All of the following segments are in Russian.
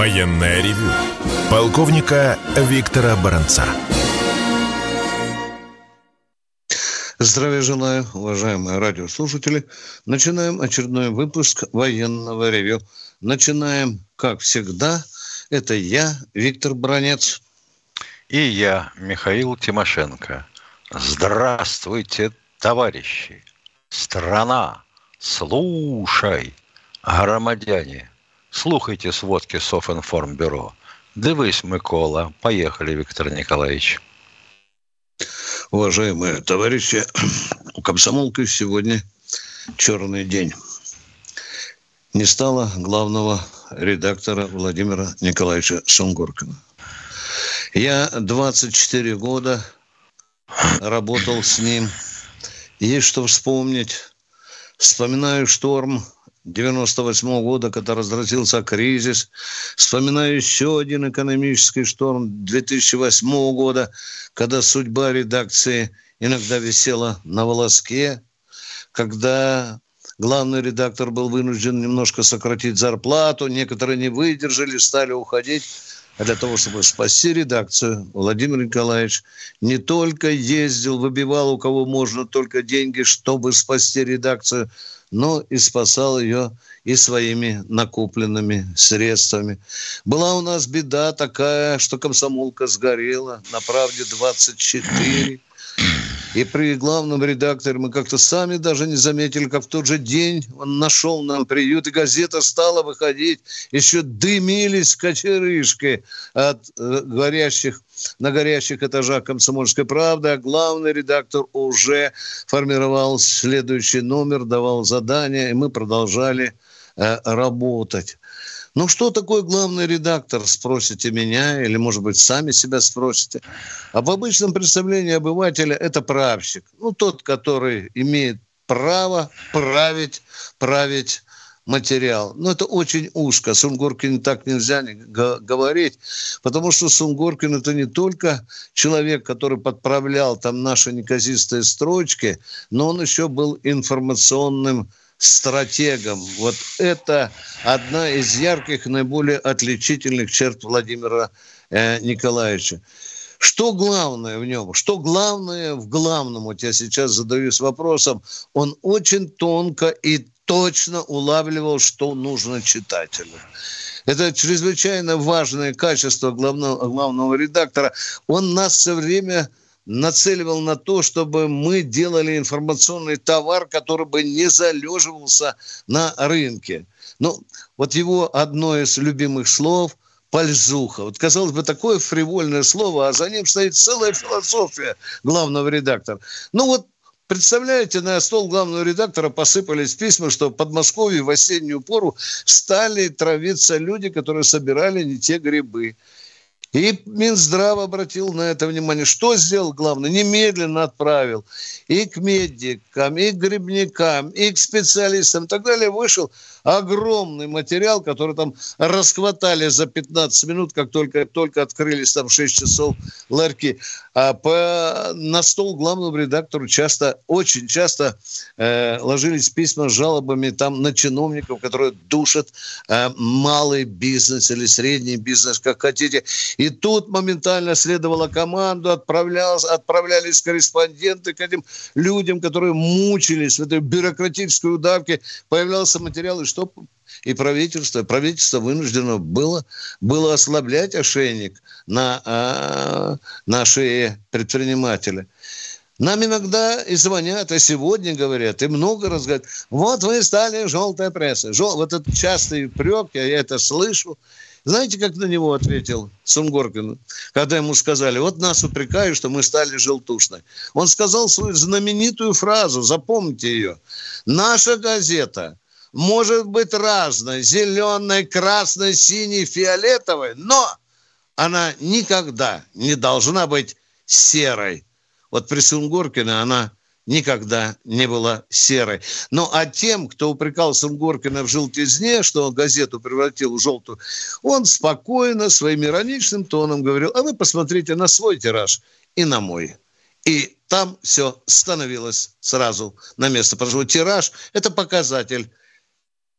Военное ревю полковника Виктора Баранца. Здравия желаю, уважаемые радиослушатели. Начинаем очередной выпуск военного ревю. Начинаем, как всегда. Это я, Виктор Бронец. И я, Михаил Тимошенко. Здравствуйте, товарищи. Страна, слушай, громадяне. Слухайте сводки Софинформбюро. Дивись, Микола. Поехали, Виктор Николаевич. Уважаемые товарищи, у комсомолки сегодня черный день. Не стало главного редактора Владимира Николаевича Сунгоркина. Я 24 года работал с ним. Есть что вспомнить. Вспоминаю шторм 98 -го года, когда разразился кризис. Вспоминаю еще один экономический шторм 2008 года, когда судьба редакции иногда висела на волоске, когда главный редактор был вынужден немножко сократить зарплату, некоторые не выдержали, стали уходить. А для того, чтобы спасти редакцию, Владимир Николаевич не только ездил, выбивал у кого можно только деньги, чтобы спасти редакцию, но и спасал ее и своими накопленными средствами. Была у нас беда такая, что комсомолка сгорела на правде 24. И при главном редакторе мы как-то сами даже не заметили, как в тот же день он нашел нам приют, и газета стала выходить. Еще дымились кочерышки от э, горящих на горящих этажах «Комсомольской правды», а главный редактор уже формировал следующий номер, давал задания, и мы продолжали э, работать. Ну, что такое главный редактор, спросите меня, или, может быть, сами себя спросите. А в обычном представлении обывателя это правщик. Ну, тот, который имеет право править, править материал. Но это очень узко. Сунгоркин так нельзя говорить, потому что Сунгоркин это не только человек, который подправлял там наши неказистые строчки, но он еще был информационным стратегом. Вот это одна из ярких, наиболее отличительных черт Владимира э, Николаевича. Что главное в нем? Что главное в главном? Вот я сейчас задаюсь вопросом. Он очень тонко и точно улавливал, что нужно читателю. Это чрезвычайно важное качество главного, главного редактора. Он нас все время нацеливал на то, чтобы мы делали информационный товар, который бы не залеживался на рынке. Ну, вот его одно из любимых слов – пользуха. Вот, казалось бы, такое фривольное слово, а за ним стоит целая философия главного редактора. Ну вот Представляете, на стол главного редактора посыпались письма, что в Подмосковье в осеннюю пору стали травиться люди, которые собирали не те грибы. И Минздрав обратил на это внимание. Что сделал главное? Немедленно отправил и к медикам, и к грибникам, и к специалистам и так далее. Вышел огромный материал, который там расхватали за 15 минут, как только, только открылись там 6 часов ларьки. А по, на стол главному редактору часто, очень часто э, ложились письма с жалобами там на чиновников, которые душат э, малый бизнес или средний бизнес, как хотите. И тут моментально следовала команду, отправлялся, отправлялись корреспонденты к этим людям, которые мучились в этой бюрократической удавке. Появлялся материал, и что и правительство, правительство вынуждено было, было ослаблять ошейник на, а, на шее. Нам иногда и звонят, и сегодня говорят, и много раз говорят, вот вы стали желтая пресса. Жел... Вот этот частый упрек, я это слышу. Знаете, как на него ответил Сунгоркин, когда ему сказали, вот нас упрекают, что мы стали желтушной. Он сказал свою знаменитую фразу, запомните ее. Наша газета может быть разной, зеленой, красной, синей, фиолетовой, но она никогда не должна быть серой. Вот при Сунгоркине она никогда не была серой. Ну, а тем, кто упрекал Сунгоркина в желтизне, что он газету превратил в желтую, он спокойно, своим ироничным тоном говорил, а вы посмотрите на свой тираж и на мой. И там все становилось сразу на место. Потому что тираж – это показатель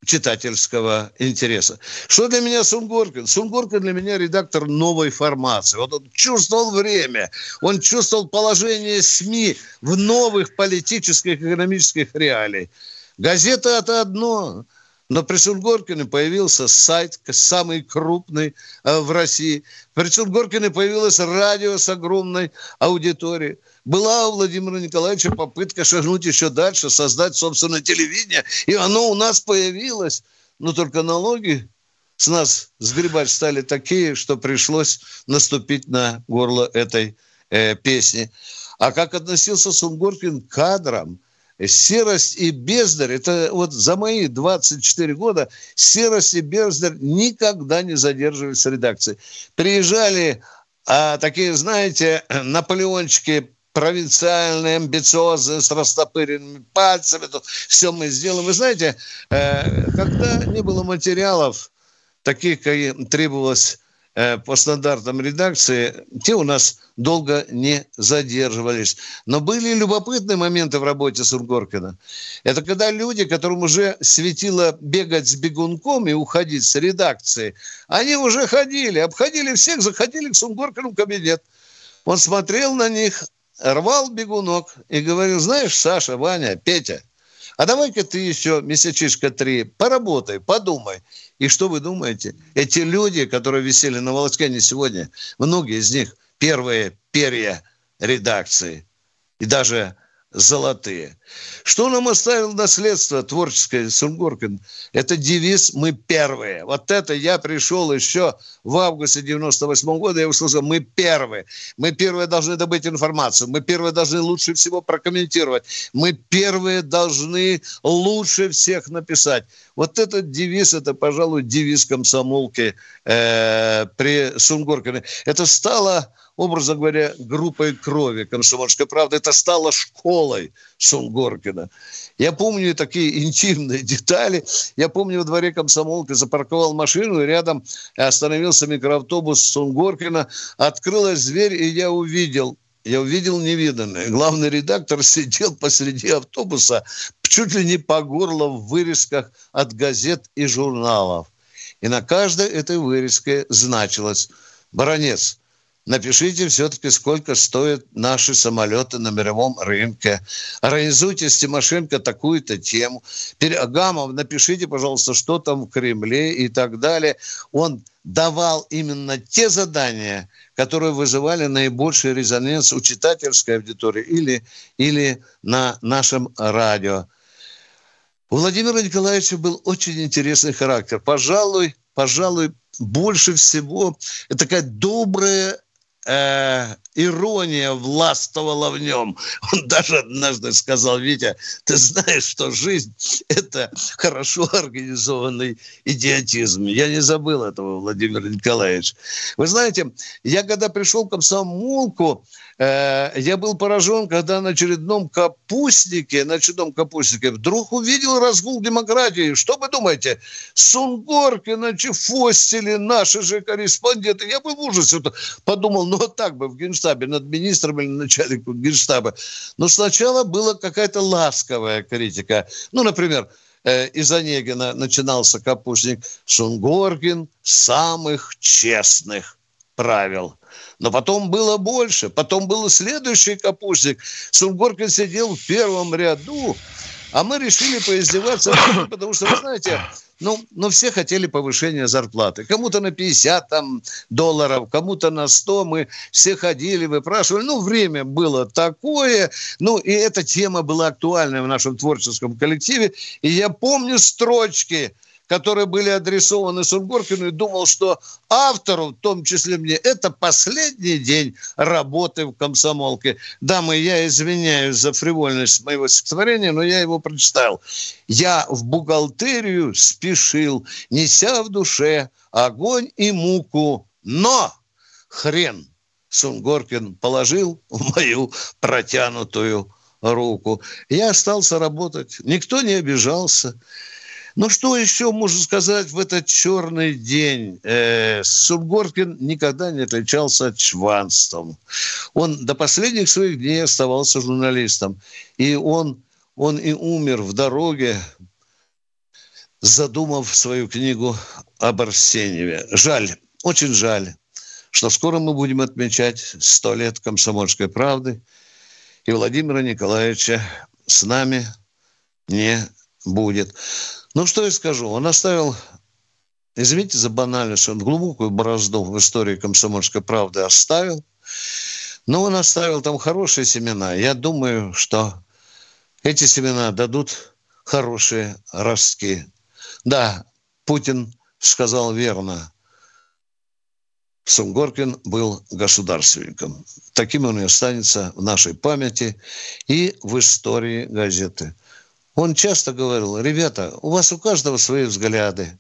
читательского интереса. Что для меня Сунгоркин? Сунгоркин для меня редактор новой формации. Вот он чувствовал время, он чувствовал положение СМИ в новых политических и экономических реалиях. Газета – это одно, но при Сунгоркине появился сайт, самый крупный э, в России. При Сунгоркине появилось радио с огромной аудиторией. Была у Владимира Николаевича попытка шагнуть еще дальше, создать собственное телевидение, и оно у нас появилось. Но только налоги с нас сгребать стали такие, что пришлось наступить на горло этой э, песни. А как относился Сунгоркин к кадрам – серость и бездарь, это вот за мои 24 года серость и бездарь никогда не задерживались в редакции. Приезжали а, такие, знаете, наполеончики провинциальные, амбициозные, с растопыренными пальцами. Тут все мы сделаем. Вы знаете, э, когда не было материалов, таких, как требовалось э, по стандартам редакции, те у нас долго не задерживались. Но были любопытные моменты в работе Сургоркина. Это когда люди, которым уже светило бегать с бегунком и уходить с редакции, они уже ходили, обходили всех, заходили к Сунгоркину в кабинет. Он смотрел на них, рвал бегунок и говорил, знаешь, Саша, Ваня, Петя, а давай-ка ты еще месячишка три поработай, подумай. И что вы думаете? Эти люди, которые висели на волоске не сегодня, многие из них первые перья редакции и даже золотые. Что нам оставил наследство творческое Сунгоркин? Это девиз «Мы первые». Вот это я пришел еще в августе 98 -го года, я услышал «Мы первые». Мы первые должны добыть информацию. Мы первые должны лучше всего прокомментировать. Мы первые должны лучше всех написать. Вот этот девиз, это, пожалуй, девиз комсомолки э, при Сунгоркине. Это стало образно говоря, группой крови «Комсомольская правда». Это стало школой Сунгоркина. Я помню такие интимные детали. Я помню, во дворе комсомолки запарковал машину, и рядом остановился микроавтобус Сунгоркина. Открылась дверь, и я увидел я увидел невиданное. Главный редактор сидел посреди автобуса чуть ли не по горло в вырезках от газет и журналов. И на каждой этой вырезке значилось «Баронец, Напишите все-таки, сколько стоят наши самолеты на мировом рынке. Организуйте с Тимошенко такую-то тему. Гамов, напишите, пожалуйста, что там в Кремле и так далее. Он давал именно те задания, которые вызывали наибольший резонанс у читательской аудитории или, или на нашем радио. У Владимира Николаевича был очень интересный характер. Пожалуй, пожалуй, больше всего это такая добрая э, ирония властвовала в нем. Он даже однажды сказал, Витя, ты знаешь, что жизнь – это хорошо организованный идиотизм. Я не забыл этого, Владимир Николаевич. Вы знаете, я когда пришел в комсомолку, Э, я был поражен, когда на очередном капустнике, на очередном капустнике вдруг увидел разгул демократии. Что вы думаете? Сунгоркина, Чефостили, наши же корреспонденты. Я был в ужасе. Подумал, ну вот так бы в Генштабе, над министром или начальником Генштаба. Но сначала была какая-то ласковая критика. Ну, например, э, из Онегина начинался капустник Сунгоркин самых честных правил – но потом было больше. Потом был следующий капустник. Сунгоркин сидел в первом ряду, а мы решили поиздеваться, потому что, вы знаете, ну, ну, все хотели повышения зарплаты. Кому-то на 50 там, долларов, кому-то на 100. Мы все ходили, выпрашивали. Ну, время было такое. Ну, и эта тема была актуальна в нашем творческом коллективе. И я помню строчки – которые были адресованы Сунгоркину, и думал, что автору, в том числе мне, это последний день работы в комсомолке. Дамы, я извиняюсь за фривольность моего стихотворения, но я его прочитал. Я в бухгалтерию спешил, неся в душе огонь и муку, но хрен Сунгоркин положил в мою протянутую руку. Я остался работать. Никто не обижался. Ну, что еще можно сказать в этот черный день? Э, Субгоркин никогда не отличался чванством. Он до последних своих дней оставался журналистом. И он, он и умер в дороге задумав свою книгу об Арсеньеве. Жаль, очень жаль, что скоро мы будем отмечать сто лет комсомольской правды, и Владимира Николаевича с нами не будет. Ну, что я скажу, он оставил, извините за банальность, он глубокую борозду в истории комсомольской правды оставил, но он оставил там хорошие семена. Я думаю, что эти семена дадут хорошие ростки. Да, Путин сказал верно. Сунгоркин был государственником. Таким он и останется в нашей памяти и в истории газеты. Он часто говорил, ребята, у вас у каждого свои взгляды.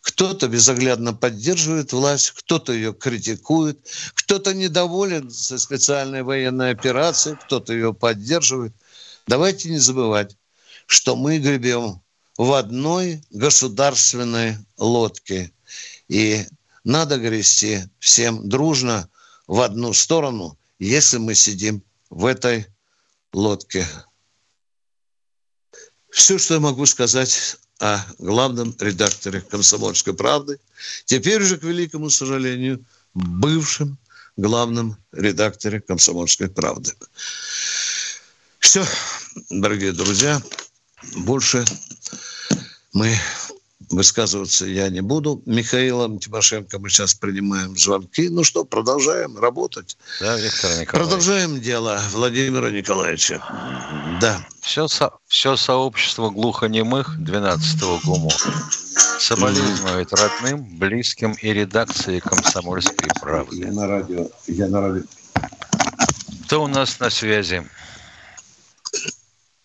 Кто-то безоглядно поддерживает власть, кто-то ее критикует, кто-то недоволен со специальной военной операцией, кто-то ее поддерживает. Давайте не забывать, что мы гребем в одной государственной лодке. И надо грести всем дружно в одну сторону, если мы сидим в этой лодке. Все, что я могу сказать о главном редакторе «Комсомольской правды», теперь уже, к великому сожалению, бывшем главном редакторе «Комсомольской правды». Все, дорогие друзья, больше мы высказываться я не буду. Михаилом Тимошенко мы сейчас принимаем звонки. Ну что, продолжаем работать. Да, Виктор Николаевич. Продолжаем дело Владимира Николаевича. Да. Все, со, все сообщество глухонемых 12-го ГУМО соболезнует родным, близким и редакции «Комсомольской правды». Я на радио. Я на радио. Кто у нас на связи?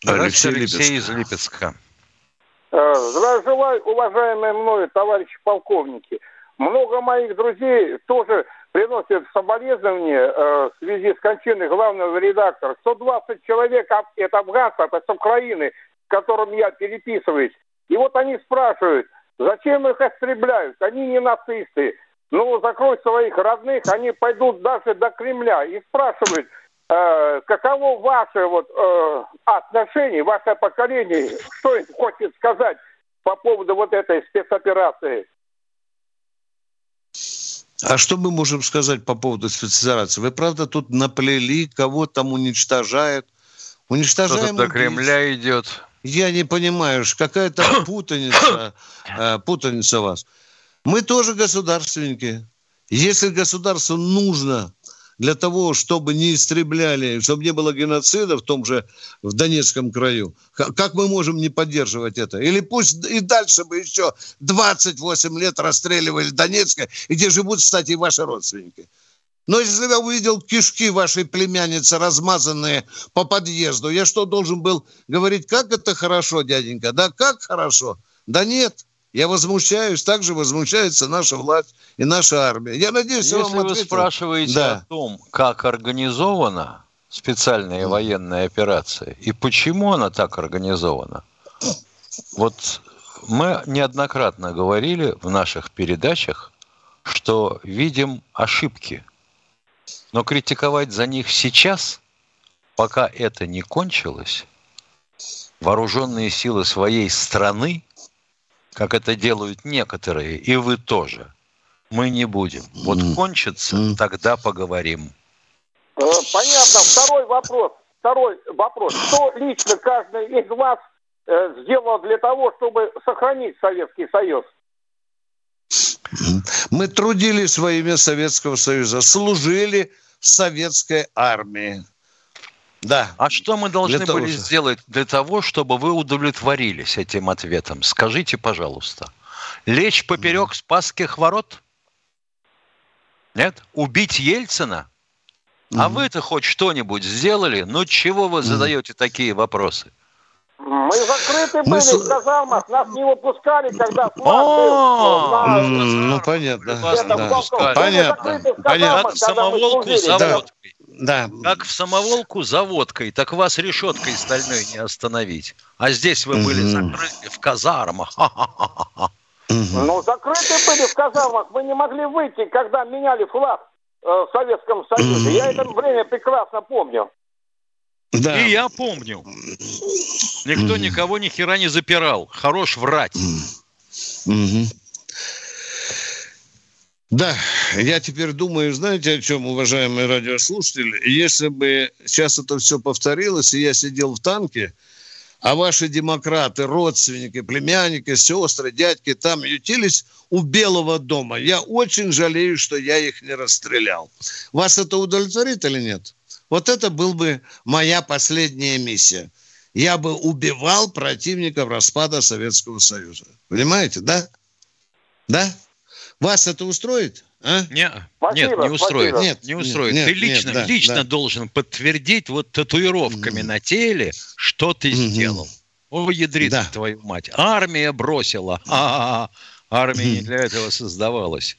Алексей, Алексей из Липецка. Э, здравия желаю, уважаемые мною товарищи полковники. Много моих друзей тоже приносят соболезнования э, в связи с кончиной главного редактора. 120 человек это афганцы, это с Украины, с которыми я переписываюсь. И вот они спрашивают, зачем их истребляют? Они не нацисты. Ну, закрой своих родных, они пойдут даже до Кремля. И спрашивают, э, каково ваше вот э, отношение, ваше поколение, что им хочет сказать по поводу вот этой спецоперации? А что мы можем сказать по поводу спецоперации? Вы правда тут наплели, кого там уничтожают? Уничтожаем до Кремля идет. Я не понимаю, какая-то путаница, э, путаница вас. Мы тоже государственники. Если государству нужно для того, чтобы не истребляли, чтобы не было геноцида в том же, в Донецком краю. Как мы можем не поддерживать это? Или пусть и дальше бы еще 28 лет расстреливали Донецка, где живут, кстати, и ваши родственники. Но если я увидел кишки вашей племянницы, размазанные по подъезду, я что, должен был говорить, как это хорошо, дяденька? Да как хорошо? Да нет. Я возмущаюсь, так же возмущается наша власть и наша армия. Я надеюсь, Если я вам вы спрашиваете да. о том, как организована специальная mm. военная операция и почему она так организована, вот мы неоднократно говорили в наших передачах, что видим ошибки, но критиковать за них сейчас, пока это не кончилось, вооруженные силы своей страны как это делают некоторые, и вы тоже. Мы не будем. Вот кончится, тогда поговорим. Э, понятно. Второй вопрос. Второй вопрос. Что лично каждый из вас э, сделал для того, чтобы сохранить Советский Союз? Мы трудились во имя Советского Союза, служили советской армии. Да. А что мы должны для были того, сделать для того, чтобы вы удовлетворились этим ответом? Скажите, пожалуйста. Лечь поперек Спасских ворот? Нет? Убить Ельцина? Mm-hmm. А вы-то хоть что-нибудь сделали? Ну чего вы задаете mm-hmm. такие вопросы? Мы закрыты были Мы... в казармах, нас не выпускали, когда флаг Ну, понятно. Понятно. Понятно. Самоволку заводкой. Да. Как в самоволку за водкой, так вас решеткой стальной не остановить. А здесь вы были закрыты в казармах. Ну, закрыты были в казармах. Мы не могли выйти, когда меняли флаг э, в Советском Союзе. Я это время прекрасно помню. Да. И я помню. Никто никого ни хера не запирал. Хорош врать. Угу. Да, я теперь думаю, знаете, о чем, уважаемые радиослушатели? Если бы сейчас это все повторилось, и я сидел в танке, а ваши демократы, родственники, племянники, сестры, дядьки там ютились у Белого дома, я очень жалею, что я их не расстрелял. Вас это удовлетворит или нет? Вот это был бы моя последняя миссия. Я бы убивал противников распада Советского Союза. Понимаете, да? Да? Вас это устроит? А? Не, нет, не устроит. Нет, не устроит. Нет, ты лично, нет, да, лично да. должен подтвердить вот татуировками mm. на теле, что ты mm-hmm. сделал. О, ядрит да. твою мать. Армия бросила. А-а-а. Армия mm. не для этого создавалась.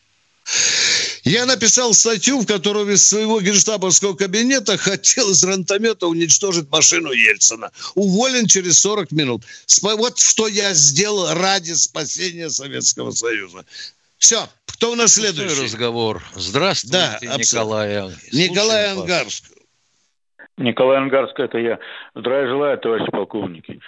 Я написал статью, в которой из своего генштабовского кабинета хотел из рантомета уничтожить машину Ельцина. Уволен через 40 минут. Вот что я сделал ради спасения Советского Союза. Все, кто у нас следующий? Пустой разговор. Здравствуйте, да, Николай. Николай Ангарск. Николай Ангарск, это я. Здравия желаю, товарищи полковники.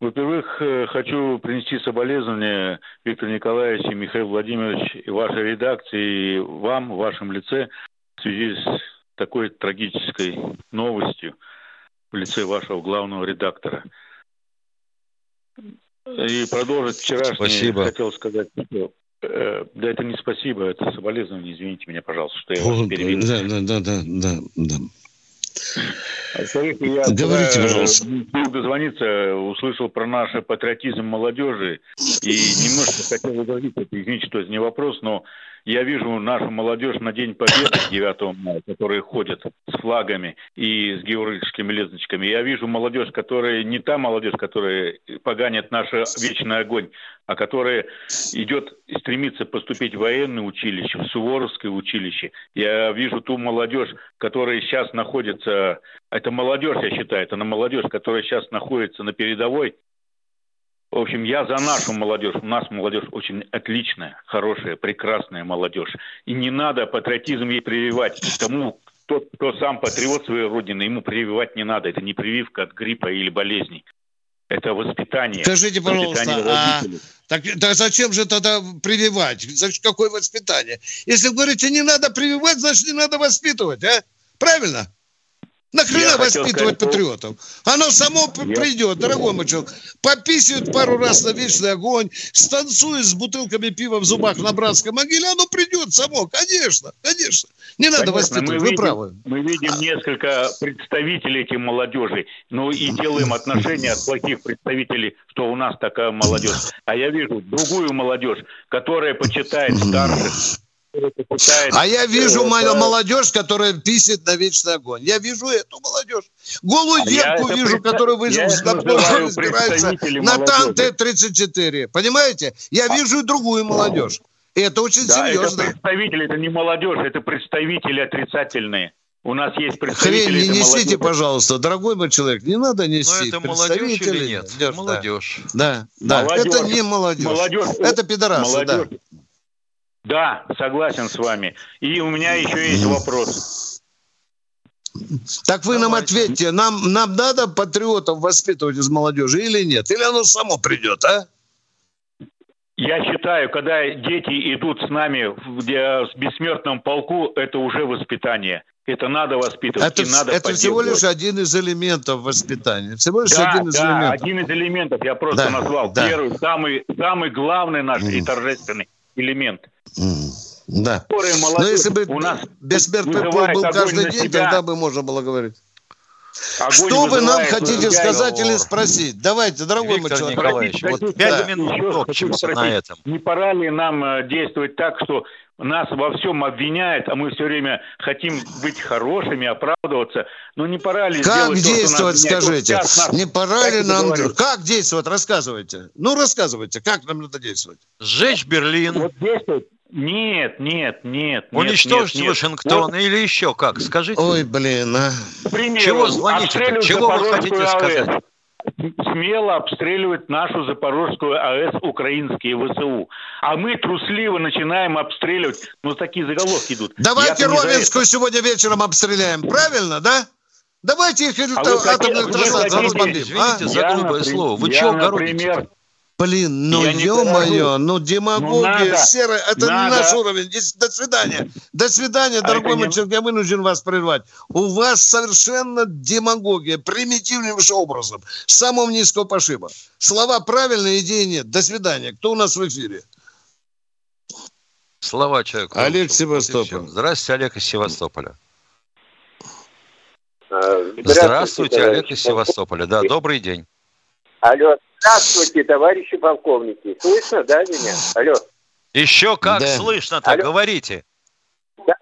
Во-первых, э, хочу принести соболезнования Виктор Николаевич и Михаил Владимирович и вашей редакции, и вам, в вашем лице, в связи с такой трагической новостью в лице вашего главного редактора. И продолжить вчерашнее Спасибо. хотел сказать, что Э, да это не спасибо, это соболезнование. Извините меня, пожалуйста, что я вас перебил. Да, да, да, да, да. Да. Смотрите, я Говорите, пожалуйста. дозвониться, услышал про наш патриотизм молодежи и немножко хотел возразить, извините, что это не вопрос, но я вижу нашу молодежь на День Победы 9 мая, которые ходят с флагами и с георгиевскими ленточками. Я вижу молодежь, которая не та молодежь, которая поганит наш вечный огонь, а которая идет стремится поступить в военное училище, в Суворовское училище. Я вижу ту молодежь, которая сейчас находится, это молодежь, я считаю, это на молодежь, которая сейчас находится на передовой, в общем, я за нашу молодежь. У нас молодежь очень отличная, хорошая, прекрасная молодежь. И не надо патриотизм ей прививать. Тому, кто, кто сам патриот своей родины, ему прививать не надо. Это не прививка от гриппа или болезней. Это воспитание. Скажите, пожалуйста, а так, так зачем же тогда прививать? Значит, какое воспитание? Если вы говорите, не надо прививать, значит, не надо воспитывать, а? Правильно? Нахрена воспитывать сказать, патриотов? Оно само я... придет, дорогой мой человек. Пописывают пару раз на вечный огонь, станцует с бутылками пива в зубах на братской могиле, оно придет само, конечно, конечно. Не надо конечно, воспитывать, вы видим, правы. Мы видим а... несколько представителей этих молодежи, ну и делаем отношения от плохих представителей, что у нас такая молодежь. А я вижу другую молодежь, которая почитает старших, а я вижу мою молодежь, которая писит на вечный огонь. Я вижу эту молодежь. Голую а девку вижу, представ... которая выжил разбирается на тан Т-34. Понимаете? Я а... вижу другую молодежь. И это очень да, серьезно. Это представители, это не молодежь, это представители отрицательные. У нас есть представители. Хрень не несите, молодежи. пожалуйста, дорогой мой человек, не надо нести. Но это молодежь или нет? Молодежь. Да, да. Молодежь. это не молодежь. молодежь. Это пидорасы, молодежь. да. Да, согласен с вами. И у меня еще есть вопрос. Так вы нам ответьте, нам, нам надо патриотов воспитывать из молодежи или нет? Или оно само придет, а? Я считаю, когда дети идут с нами в, в бессмертном полку, это уже воспитание. Это надо воспитывать. Это, и надо это всего лишь один из элементов воспитания. Всего лишь да, один из да, элементов. один из элементов. Я просто да, назвал. Да. Первый, самый, самый главный наш mm. и торжественный элемент. Да. Но если бы у нас бессмертный пол был каждый день, себя. тогда бы можно было говорить. Огонь Что вы нам хотите сказать или спросить? Давайте, дорогой Виктор мой Николаевич, вот пять да. минут топчемся на этом. Не пора ли нам э, действовать так, что нас во всем обвиняют, а мы все время хотим быть хорошими, оправдываться. Но не пора ли как сделать действовать, то, скажите? Нас, не пора ли нам... Говорить? Как действовать? Рассказывайте. Ну, рассказывайте, как нам надо действовать? Сжечь Берлин. Вот действовать нет, нет, нет. Уничтожить нет, нет. Вашингтон вот. или еще как? Скажите. Ой, блин, а. Примеру, Чего звоните? Чего вы хотите сказать? смело обстреливать нашу Запорожскую АЭС украинские ВСУ. А мы трусливо начинаем обстреливать. Ну, такие заголовки идут. Давайте Ровенскую сегодня вечером обстреляем. Правильно, да? Давайте их а атомную электростанцию разбомбим. Извините а? за грубое слово. Вы чего например, Блин, ну ё-моё, ну демагогия ну, серая, это надо. не наш уровень. До свидания. До свидания, а дорогой мой человек, я вынужден вас прервать. У вас совершенно демагогия, примитивнейшим образом, с самого низкого пошиба. Слова правильные, идеи нет. До свидания. Кто у нас в эфире? Слова человеку. Олег Севастополь. Здравствуйте, Олег из Севастополя. Здравствуйте, Здравствуйте Олег из Севастополя. Да, добрый день. Алло, здравствуйте, товарищи полковники. Слышно, да, меня? Алло. Еще как да. слышно-то, Алло. говорите. Да.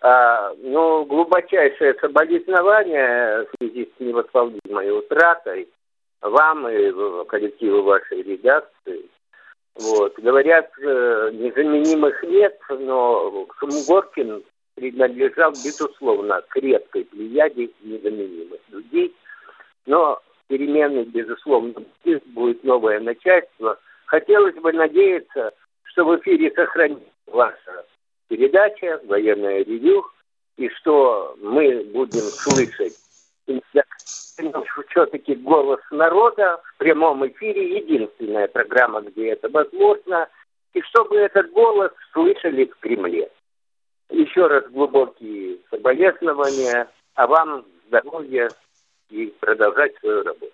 А, ну, глубочайшее соболезнование в связи с невосполнимой утратой вам и коллективу вашей редакции. Вот. Говорят, э, незаменимых нет, но Шумгоркин принадлежал, безусловно, к редкой плеяде незаменимых людей. Но перемены, безусловно, будет новое начальство. Хотелось бы надеяться, что в эфире сохранится ваша передача «Военное ревю», и что мы будем слышать все-таки голос народа в прямом эфире, единственная программа, где это возможно, и чтобы этот голос слышали в Кремле. Еще раз глубокие соболезнования, а вам здоровья, и продолжать свою работу.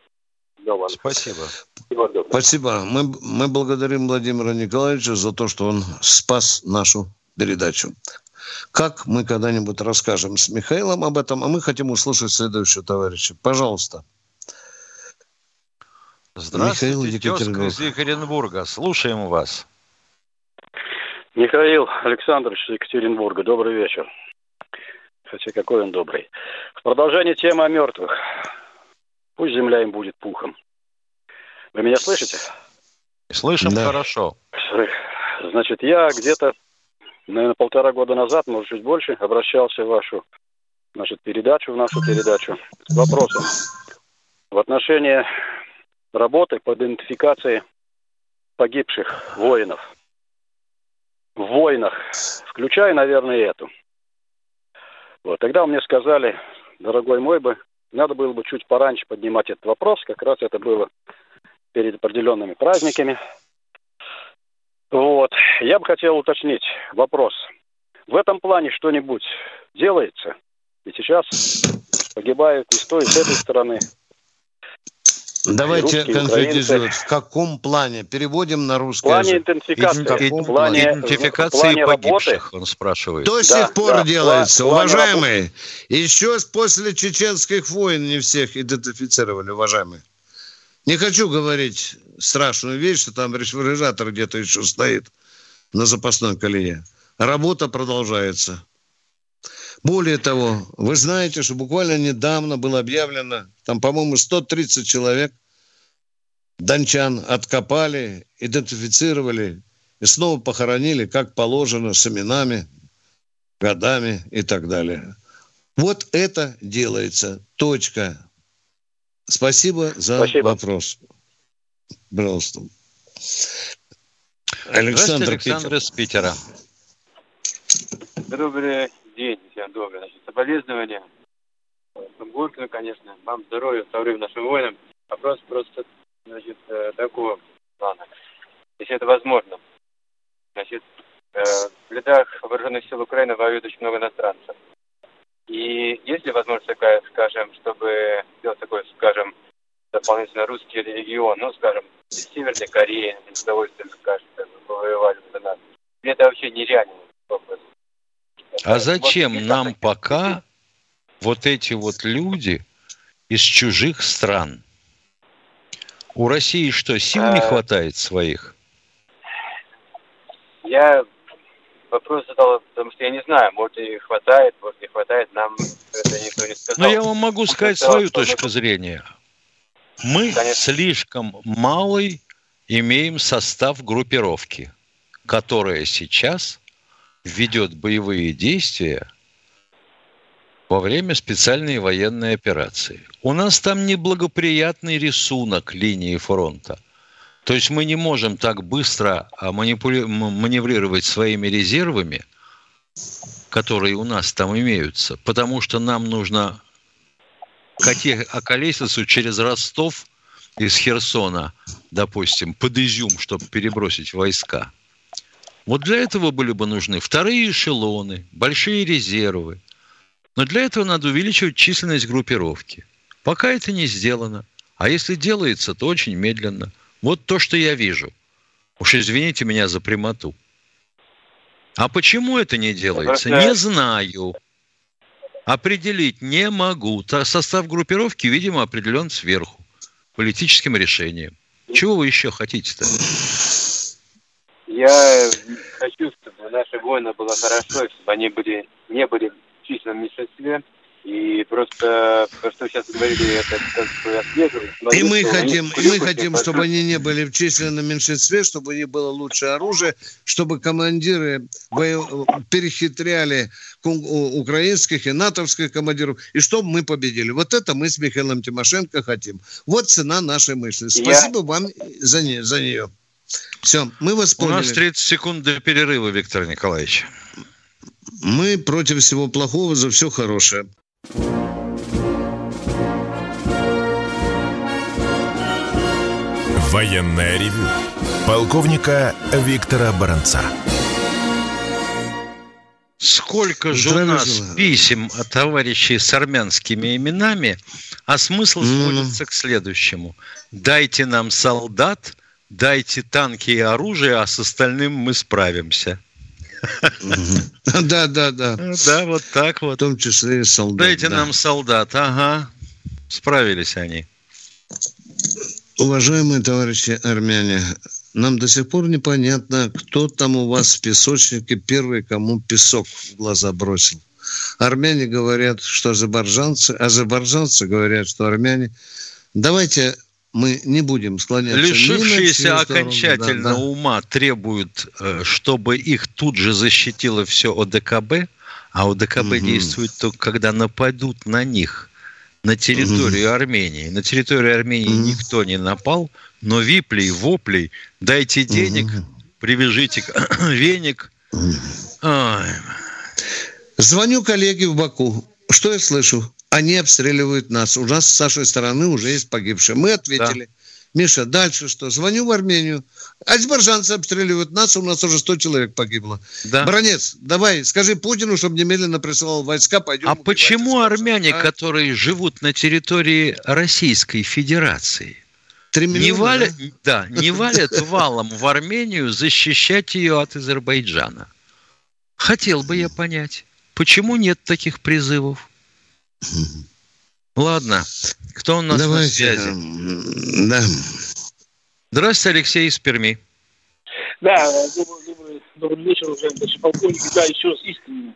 До Спасибо. Спасибо. Мы, мы благодарим Владимира Николаевича за то, что он спас нашу передачу. Как мы когда-нибудь расскажем с Михаилом об этом, а мы хотим услышать следующего товарища. Пожалуйста. Здравствуйте, Михаил Екатеринбург. из Екатеринбурга. Слушаем вас. Михаил Александрович из Екатеринбурга. Добрый вечер хотя какой он добрый. Продолжение темы о мертвых. Пусть земля им будет пухом. Вы меня слышите? Слышим да. хорошо. Значит, я где-то, наверное, полтора года назад, может, чуть больше, обращался в вашу значит, передачу, в нашу передачу с вопросом в отношении работы по идентификации погибших воинов. В войнах, включая, наверное, эту – вот. Тогда мне сказали, дорогой мой бы, надо было бы чуть пораньше поднимать этот вопрос, как раз это было перед определенными праздниками. Вот. Я бы хотел уточнить вопрос. В этом плане что-нибудь делается? И сейчас погибают и с той, и с этой стороны Давайте конкретизировать. В каком плане? Переводим на русский плане язык. идентификации. В, плане, идентификации в плане погибших, работы. он спрашивает. До да, сих пор да, делается. Плане уважаемые, еще после чеченских войн не всех идентифицировали, уважаемые. Не хочу говорить страшную вещь, что там рефрижератор где-то еще стоит на запасной колее. Работа продолжается. Более того, вы знаете, что буквально недавно было объявлено, там, по-моему, 130 человек, дончан откопали, идентифицировали и снова похоронили, как положено, с именами, годами и так далее. Вот это делается. Точка. Спасибо за Спасибо. вопрос. Пожалуйста. Александр, Александр из Питера. Добрый день, всем добрый. Значит, соболезнования Горькому, конечно. Вам здоровья, вторым нашим воинам. Вопрос просто, значит, э, такого плана. Если это возможно. Значит, э, в рядах вооруженных сил Украины воюет очень много иностранцев. И есть ли возможность такая, скажем, чтобы сделать такой, скажем, дополнительно русский регион, ну, скажем, Северной Кореи, с удовольствием, скажем, повоевали за нас. Или это вообще нереально? А зачем нам пока вот эти вот люди из чужих стран? У России что, сил не а. хватает своих? Я вопрос задал, потому что я не знаю, может и хватает, может не хватает, нам это никто не сказал. Но я вам могу сказать свою точку зрения. Мы Конечно. слишком малый имеем состав группировки, которая сейчас ведет боевые действия во время специальной военной операции. У нас там неблагоприятный рисунок линии фронта. То есть мы не можем так быстро а, манипули... маневрировать своими резервами, которые у нас там имеются, потому что нам нужно околесицу через Ростов из Херсона, допустим, под Изюм, чтобы перебросить войска. Вот для этого были бы нужны вторые эшелоны, большие резервы. Но для этого надо увеличивать численность группировки. Пока это не сделано. А если делается, то очень медленно. Вот то, что я вижу. Уж извините меня за прямоту. А почему это не делается? Не знаю. Определить не могу. Состав группировки, видимо, определен сверху политическим решением. Чего вы еще хотите-то? Я хочу, чтобы наши воины было хорошо, чтобы они были, не были в численном меньшинстве, и просто то, что сейчас говорили, это как бы отслеживать. И мы хотим, и мы хотим, чтобы они не были в численном меньшинстве, чтобы у них было лучшее оружие, чтобы командиры перехитряли украинских и натовских командиров, и чтобы мы победили. Вот это мы с Михаилом Тимошенко хотим. Вот цена нашей мысли. Спасибо Я... вам за, не, за нее. Все, мы вас поняли. У нас 30 секунд до перерыва, Виктор Николаевич. Мы против всего плохого за все хорошее. Военная ревю. Полковника Виктора Баранца. Сколько же у нас писем от товарищей с армянскими именами, а смысл сводится mm. к следующему. Дайте нам солдат, дайте танки и оружие, а с остальным мы справимся. Да, да, да. Да, вот так вот. В том числе и солдат. Дайте нам солдат, ага. Справились они. Уважаемые товарищи армяне, нам до сих пор непонятно, кто там у вас в песочнике первый, кому песок в глаза бросил. Армяне говорят, что азербайджанцы, азербайджанцы говорят, что армяне. Давайте мы не будем склоняться. Лишившиеся окончательно да, да. ума требуют, э, чтобы их тут же защитило все ОДКБ, а ОДКБ угу. действует только когда нападут на них на территорию угу. Армении. На территорию Армении угу. никто не напал, но виплей, воплей, дайте денег, угу. привяжите веник. Угу. Звоню коллеге в Баку. Что я слышу? Они обстреливают нас. У нас с нашей стороны уже есть погибшие. Мы ответили. Да. Миша, дальше что? Звоню в Армению. Азербайджанцы обстреливают нас, у нас уже 100 человек погибло. Да. Бронец, давай, скажи Путину, чтобы немедленно присылал войска, пойдем. А почему армяне, а? которые живут на территории Российской Федерации, миллиона, не валят, да? да, не валят валом в Армению защищать ее от Азербайджана? Хотел бы я понять, почему нет таких призывов? Ладно. Кто у нас Давайте, на связи? Эм, да. Здравствуйте, Алексей из Перми. Да, добрый, добрый, добрый вечер, уважаемый полковник. Да, еще раз искренне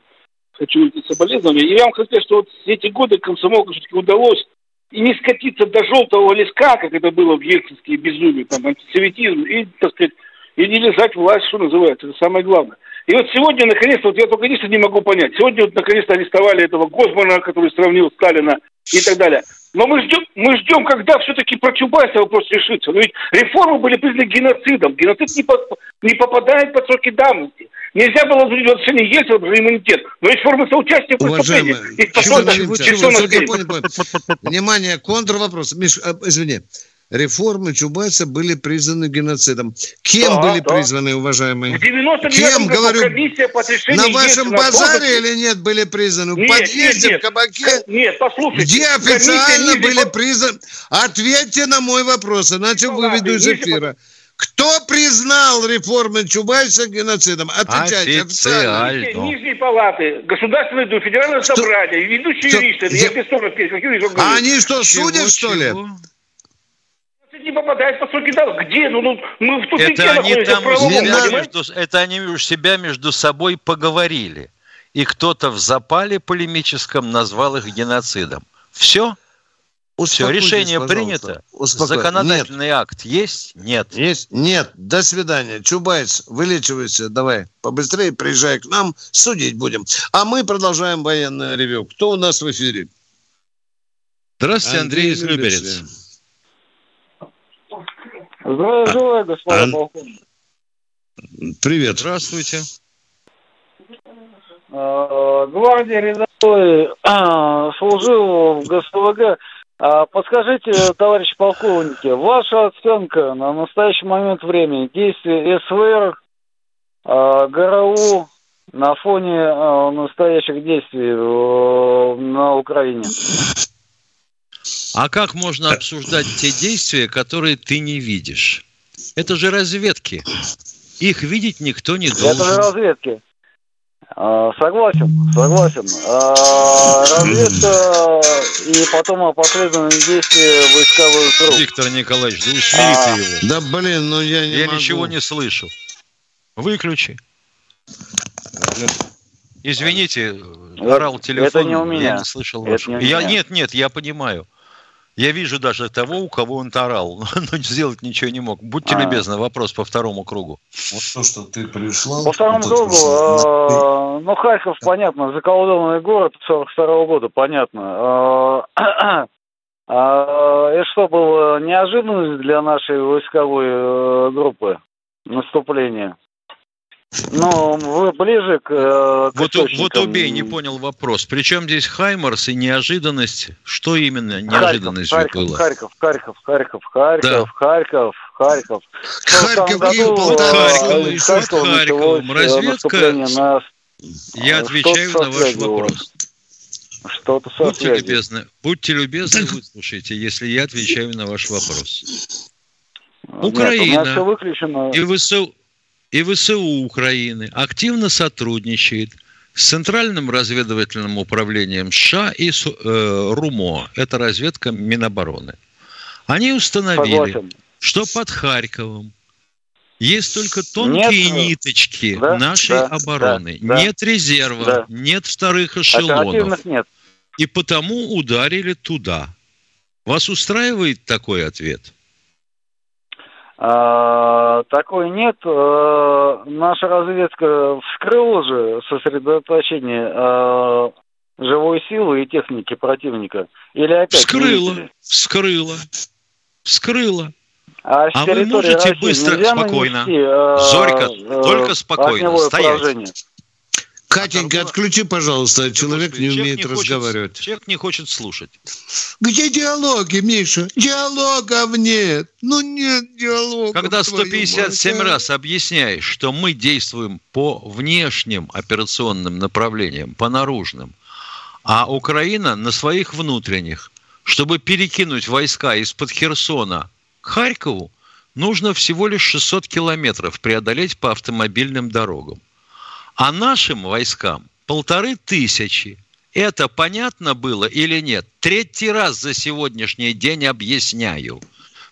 хочу выйти соболезнования. И я вам хочу сказать, что вот эти годы комсомолку все-таки удалось и не скатиться до желтого леска, как это было в ельцинские безумие, там, антисоветизм, и, так сказать, и не лизать власть, что называется, это самое главное. И вот сегодня, наконец-то, вот я только единственное не могу понять, сегодня вот наконец-то арестовали этого Гозмана, который сравнил Сталина и так далее. Но мы ждем, мы ждем, когда все-таки про Чубайса вопрос решится. Но ведь реформы были признаны геноцидом. Геноцид не, по, не попадает под сроки давности. Нельзя было в отношении Ельцина за иммунитет. Но есть формы соучастия в преступлении. Внимание, контрвопрос. Миш, а, извини реформы Чубайса были признаны геноцидом. Кем да, были да. признаны, уважаемые? Кем, говорю, комиссия по на вашем базаре или нет были признаны? Нет, в подъезде, нет, нет. в кабаке? Нет, послушайте. Где официально комиссия были признаны? Ответьте на мой вопрос, иначе ну, выведу из эфира. Кто признал реформы Чубайса геноцидом? Отвечайте официально. Нижней палаты, Государственное федеральное что? собрание, ведущие что? юристы. Я без А они что, судят, что ли? Не попадает по сроки дал. Где? Ну, ну мы в тупике это они там себя между, Это они у себя между собой поговорили. И кто-то в запале полемическом назвал их геноцидом. Все? Все, решение принято. Успокойтесь. Законодательный Нет. акт есть? Нет. Есть? Нет. До свидания. Чубайс, вылечивайся. Давай, побыстрее приезжай к нам, судить будем. А мы продолжаем военное ревю. Кто у нас в эфире? Здравствуйте, Андрей, Андрей из Люберец. Здравия желаю, господа а... полковник. Привет. Здравствуйте. А, гвардия рядовой а, служил в ГСВГ А подскажите, товарищ полковники, ваша оценка на настоящий момент времени действий СВР, а, ГРУ на фоне а, настоящих действий на Украине? А как можно обсуждать те действия, которые ты не видишь? Это же разведки. Их видеть никто не должен. Это же разведки. А, согласен, согласен. А, разведка и потом опосредованные действия войсковых групп. Виктор Николаевич, да усмирите а, его. Да блин, ну я не Я могу. ничего не слышу. Выключи. Извините, орал телефон. Это не у меня. Я не слышал вашего. Я, нет, нет, я понимаю. Я вижу даже того, у кого он тарал, но сделать ничего не мог. Будьте а. любезны, вопрос по второму кругу. Вот то, что ты пришла... По второму кругу, э, ну, Харьков, понятно, заколдованный город 42 -го года, понятно. Э, а, это что было неожиданность для нашей войсковой э, группы наступления? Ну, вы ближе к, э, к вот, вот убей, не понял вопрос. Причем здесь Хаймарс и неожиданность? Что именно неожиданность Харьков, была? Харьков, Харьков, Харьков, Харьков, да. Харьков, Харьков. Харьков, году, и Харьков, Харьковом. Разведка... На... Я отвечаю на ваш вопрос. Что-то будьте любезны, будьте любезны, выслушайте, если я отвечаю на ваш вопрос. Украина Нет, и ВСУ и ВСУ Украины активно сотрудничает с Центральным разведывательным управлением США и с, э, РУМО, это разведка Минобороны. Они установили, Согласен. что под Харьковом есть только тонкие нет, ниточки да, нашей да, обороны. Да, нет резерва, да. нет вторых эшелонов. Нет. И потому ударили туда. Вас устраивает такой ответ? А, такой нет. А, наша разведка вскрыла же сосредоточение а, живой силы и техники противника. Или опять вскрыла, вскрыла, вскрыла. А, а вы можете России быстро, спокойно, нанести, Зорька, только спокойно, стоять. Поражение. Катенька, отключи, пожалуйста, человек не умеет не разговаривать. Хочет, человек не хочет слушать. Где диалоги, Миша? Диалогов нет. Ну нет диалога. Когда 157 раз объясняешь, что мы действуем по внешним операционным направлениям, по наружным, а Украина на своих внутренних, чтобы перекинуть войска из-под Херсона к Харькову, нужно всего лишь 600 километров преодолеть по автомобильным дорогам. А нашим войскам полторы тысячи. Это понятно было или нет? Третий раз за сегодняшний день объясняю.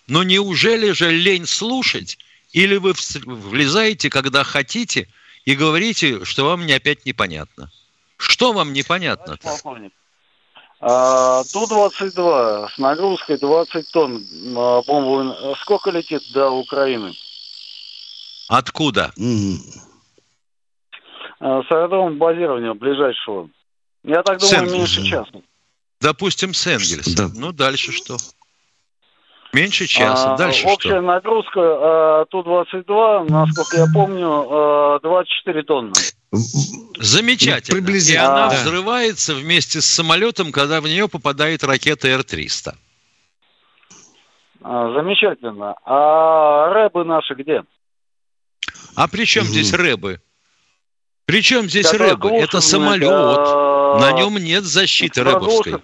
Но неужели же лень слушать? Или вы влезаете, когда хотите, и говорите, что вам не опять непонятно? Что вам непонятно? А, Ту-22 с нагрузкой 20 тонн а, бомбовой. Сколько летит до Украины? Откуда? С аэродромом базирования ближайшего. Я так думаю, меньше часа. Допустим, с Энгельса. Да. Ну, дальше что? Меньше часа. А, дальше общая что? нагрузка э, Ту-22, насколько я помню, э, 24 тонны. Замечательно. Ну, И она да. взрывается вместе с самолетом, когда в нее попадает ракета Р-300. А, замечательно. А рэбы наши где? А при чем угу. здесь рэбы? Причем здесь рэбы? Это самолет. Это... На нем нет защиты рэбовской.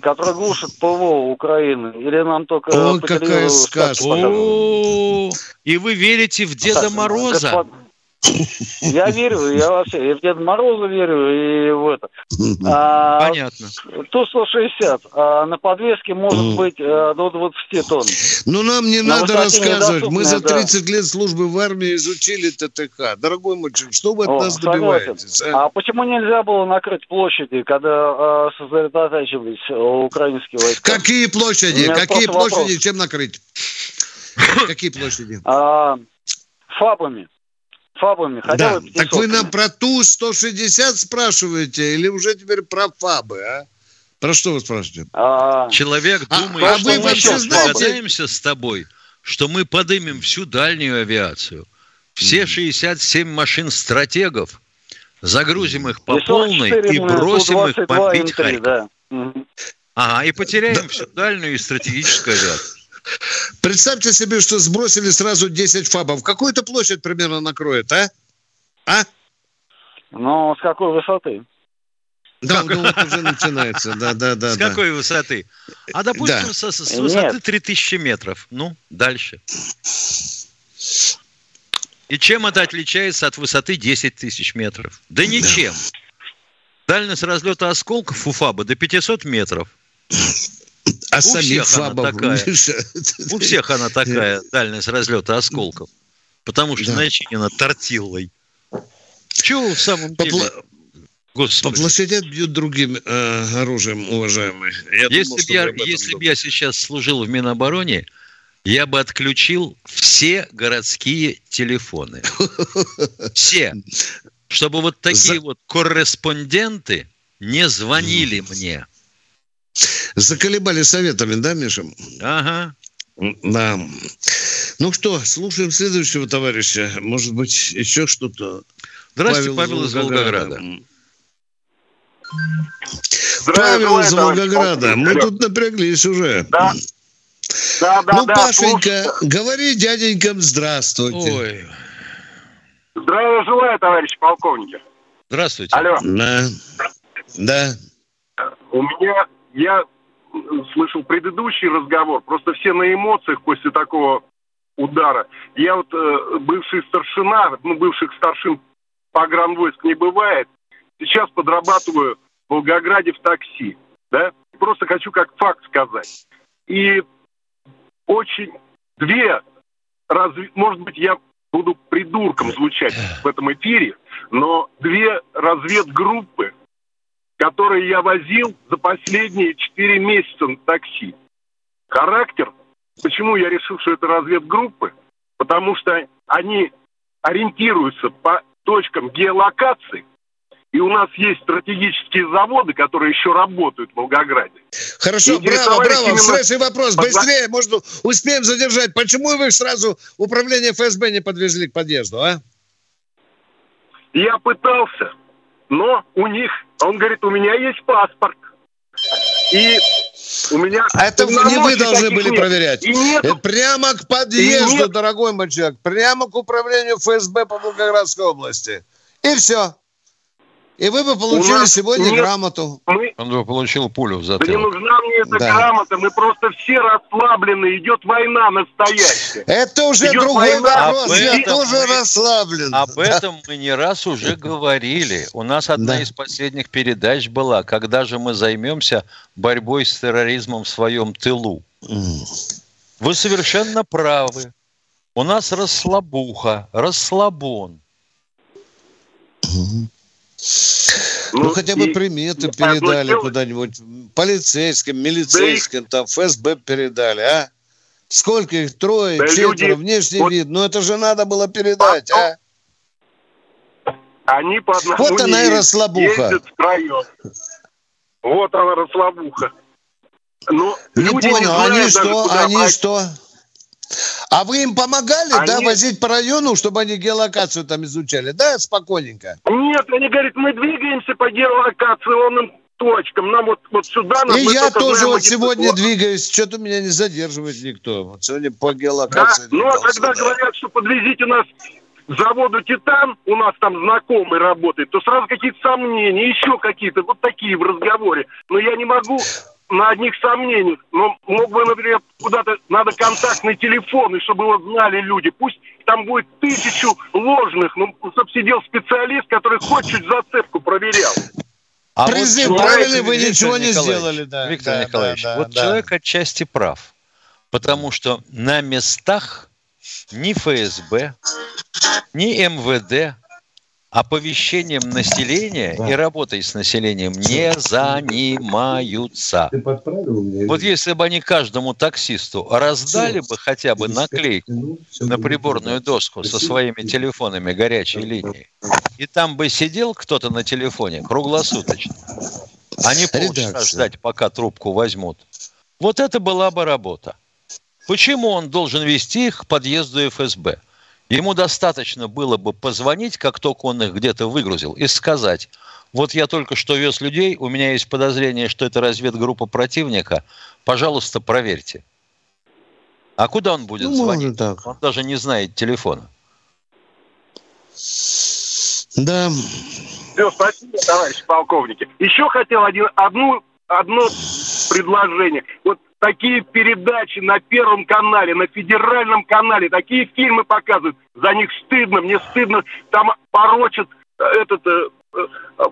Который глушит ПВО Украины. Или нам только... О, какая сказка. И вы верите в Деда Мороза? Я верю, я вообще и в Деда Мороза верю, и в это. А, Понятно. Ту-160, а на подвеске может быть а, до 20 тонн. Ну, нам не на надо рассказывать. Мы за 30 да. лет службы в армии изучили ТТХ. Дорогой мой что вы от О, нас добиваетесь? А? а почему нельзя было накрыть площади, когда а, сосредотачивались украинские войска? Какие площади? Какие площади? Вопрос. Чем накрыть? Какие площади? А, фабами фабами. Хотя да. Так вы нам про Ту-160 спрашиваете или уже теперь про фабы, а? Про что вы спрашиваете? А, Человек а, думает, а, что вы мы сейчас догадаемся с тобой, что мы подымем всю дальнюю авиацию. Все 67 машин стратегов, загрузим их по полной и бросим их бомбить Харьков. Да. Ага, и потеряем да. всю дальнюю и стратегическую авиацию. Представьте себе, что сбросили сразу 10 фабов. Какую-то площадь примерно накроет, а? А? Ну, с какой высоты? Да, ну вот уже начинается, да, да, да. С какой высоты? А допустим, да. с, с высоты Нет. 3000 метров. Ну, дальше. И чем это отличается от высоты 10 тысяч метров? Да ничем. Да. Дальность разлета осколков у ФАБа до 500 метров. А у всех фабов она такая. У всех она такая, дальность разлета осколков. Потому что да. начинена тортиллой. Чего в самом деле? Господи. По площадям бьют другим э, оружием, уважаемый. Я если бы я, если я сейчас служил в Минобороне, я бы отключил все городские телефоны. Все. Чтобы вот такие За... вот корреспонденты не звонили мне. Заколебали советами, да, Миша? Ага. Да. Ну что, слушаем следующего товарища. Может быть, еще что-то? Здравствуйте, Павел, Павел из Волгограда. Павел из Волгограда. Мы тут напряглись уже. Да. Да, да, ну, да, Пашенька, слушай. говори дяденькам здравствуйте. Ой. Здравия желаю, товарищ полковник. Здравствуйте. Алло. Да. Да. У меня, я слышал предыдущий разговор, просто все на эмоциях после такого удара. Я вот э, бывший старшина, ну, бывших старшин погранвойск не бывает. Сейчас подрабатываю в Волгограде в такси, да. Просто хочу как факт сказать. И очень две, разве, может быть, я буду придурком звучать в этом эфире, но две разведгруппы, которые я возил за последние четыре месяца на такси. Характер, почему я решил, что это разведгруппы? Потому что они ориентируются по точкам геолокации – и у нас есть стратегические заводы, которые еще работают в Волгограде. Хорошо, браво, браво. Именно... Следующий вопрос. Быстрее, может, успеем задержать. Почему вы сразу управление ФСБ не подвезли к подъезду, а? Я пытался, но у них, он говорит, у меня есть паспорт. И у меня... А это не вы должны были нет. проверять. И нет. Это прямо к подъезду, дорогой мой человек. Прямо к управлению ФСБ по Волгоградской области. И все. И вы бы получили сегодня нет, грамоту. Мы... Он бы получил пулю в затылок. Да не нужна мне эта да. грамота. Мы просто все расслаблены. Идет война настоящая. Это уже Идет другой война. вопрос. Я тоже мы... расслаблен. Об этом мы не раз уже говорили. У нас одна да. из последних передач была, когда же мы займемся борьбой с терроризмом в своем тылу. Вы совершенно правы. У нас расслабуха, расслабон. Ну, ну хотя бы приметы передали куда-нибудь. Полицейским, милицейским, да там, ФСБ передали, а? Сколько их? Трое, да четверо, люди... внешний вот... вид. Ну, это же надо было передать, а? Они по одному Вот она и расслабуха. Вот она расслабуха. Но не понял, не они что? Они что? А вы им помогали, они... да, возить по району, чтобы они геолокацию там изучали, да, спокойненько? Нет, они говорят, мы двигаемся по геолокационным точкам. Нам вот, вот сюда... Нам, И я тоже вот сегодня двигаюсь. Что-то меня не задерживает никто. Вот сегодня по геолокации... Да? Ну, а когда да. говорят, что подвезите нас заводу «Титан», у нас там знакомый работает, то сразу какие-то сомнения, еще какие-то, вот такие в разговоре. Но я не могу на одних сомнениях. Но мог бы, например, куда-то надо контактный телефон, и чтобы его знали люди. Пусть там будет тысячу ложных, но чтобы сидел специалист, который хоть чуть зацепку проверял. А Призыв вот правильный, вы ничего не сделали. Да. Виктор да, Николаевич, да, да, вот да. человек отчасти прав. Потому что на местах ни ФСБ, ни МВД, оповещением населения да. и работой с населением не занимаются. Вот если бы они каждому таксисту раздали бы хотя бы наклейку на приборную доску со своими телефонами горячей линии, и там бы сидел кто-то на телефоне круглосуточно, а не полчаса ждать, пока трубку возьмут, вот это была бы работа. Почему он должен вести их к подъезду ФСБ? Ему достаточно было бы позвонить, как только он их где-то выгрузил, и сказать, Вот я только что вез людей, у меня есть подозрение, что это разведгруппа противника. Пожалуйста, проверьте. А куда он будет ну, звонить? Так. Он даже не знает телефона. Да. Все, спасибо, товарищ полковники. Еще хотел один, одну, одно предложение. Вот такие передачи на Первом канале, на Федеральном канале, такие фильмы показывают. За них стыдно, мне стыдно. Там порочат э, этот... Э, э,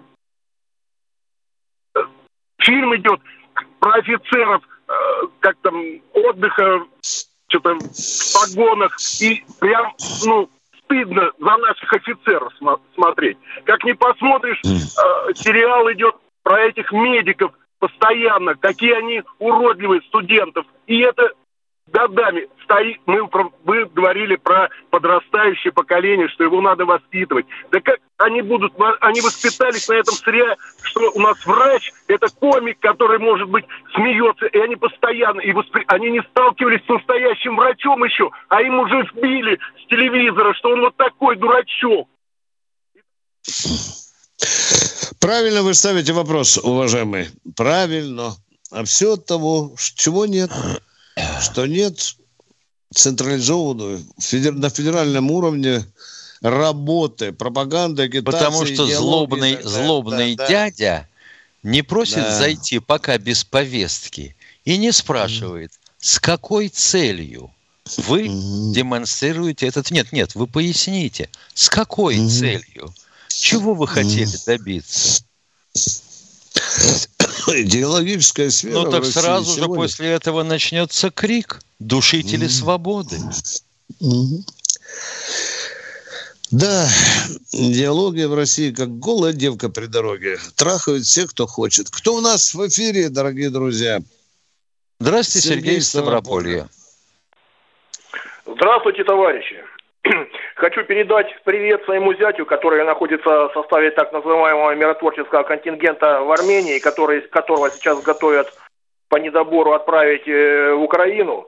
э, фильм идет про офицеров, э, как там, отдыха, что-то в погонах. И прям, ну, стыдно за наших офицеров см- смотреть. Как не посмотришь, э, сериал идет про этих медиков постоянно, какие они уродливые студентов. И это годами стоит, мы, вы говорили про подрастающее поколение, что его надо воспитывать. Да как они будут, они воспитались на этом сырье, что у нас врач, это комик, который, может быть, смеется, и они постоянно, и воспри... они не сталкивались с настоящим врачом еще, а им уже вбили с телевизора, что он вот такой дурачок. Правильно вы ставите вопрос, уважаемый. Правильно. А все от того, чего нет что нет централизованную на федеральном уровне работы, пропаганды, агитации. Потому что злобный, злобный да, дядя не просит да. зайти пока без повестки и не спрашивает, с какой целью вы демонстрируете этот... Нет, нет, вы поясните, с какой целью? Чего вы хотели добиться? идеологическая сфера. Ну так сразу сегодня. же после этого начнется крик душители mm-hmm. свободы. Mm-hmm. Да, идеология в России как голая девка при дороге. Трахают всех, кто хочет. Кто у нас в эфире, дорогие друзья? Здравствуйте, Сергей, Сергей Ставрополье. Здравствуйте, товарищи. Хочу передать привет своему зятю, который находится в составе так называемого миротворческого контингента в Армении, который, которого сейчас готовят по недобору отправить э, в Украину.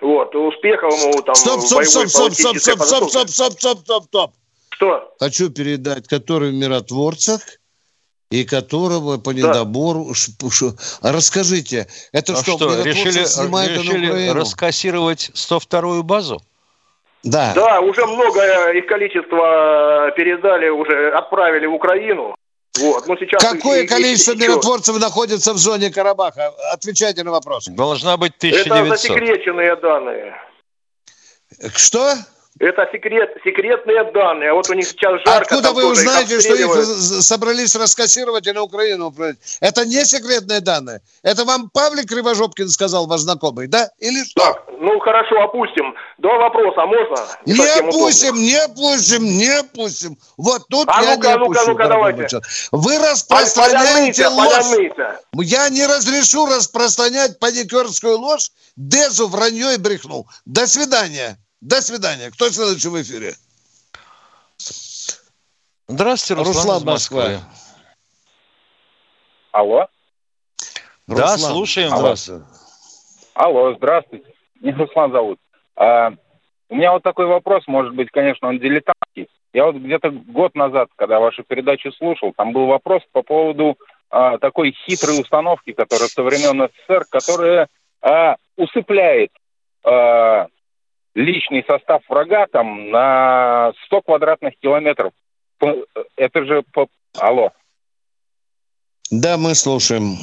Вот, успехов ему там... Стоп, стоп, стоп, стоп, стоп, стоп, стоп, стоп, стоп, стоп, стоп, стоп. Что? Хочу передать, который в миротворцах и которого по недобору... Да. Расскажите, это а что, что решили, решили раскассировать 102-ю базу? Да. Да, уже много их количество передали, уже отправили в Украину. Вот. Но сейчас Какое их, количество их, миротворцев еще... находится в зоне Карабаха? Отвечайте на вопрос. Должна быть 1900. Это засекреченные данные. Что? Это секрет, секретные данные. Вот у них сейчас жарко. Откуда вы узнаете, что их собрались раскассировать и на Украину? Это не секретные данные. Это вам Павлик Кривожопкин сказал, ваш знакомый, да? Или что? Так, ну хорошо, опустим. Два вопроса, можно? Не, не опустим, не опустим, не опустим. Вот тут а я ну-ка, не ну-ка, ну-ка, давайте. Вы распространяете ложь. Поляныйте. Я не разрешу распространять паникерскую ложь, Дезу вранье и брехну. До свидания. До свидания. Кто следующий в эфире? Здравствуйте, Руслан, Руслан Москва. Алло. Да, Руслан. слушаем Алло. вас. Алло, здравствуйте. Меня Руслан зовут. А, у меня вот такой вопрос, может быть, конечно, он дилетантский. Я вот где-то год назад, когда вашу передачу слушал, там был вопрос по поводу а, такой хитрой установки, которая со времен СССР, которая а, усыпляет а, личный состав врага там на 100 квадратных километров. Это же по... Алло. Да, мы слушаем.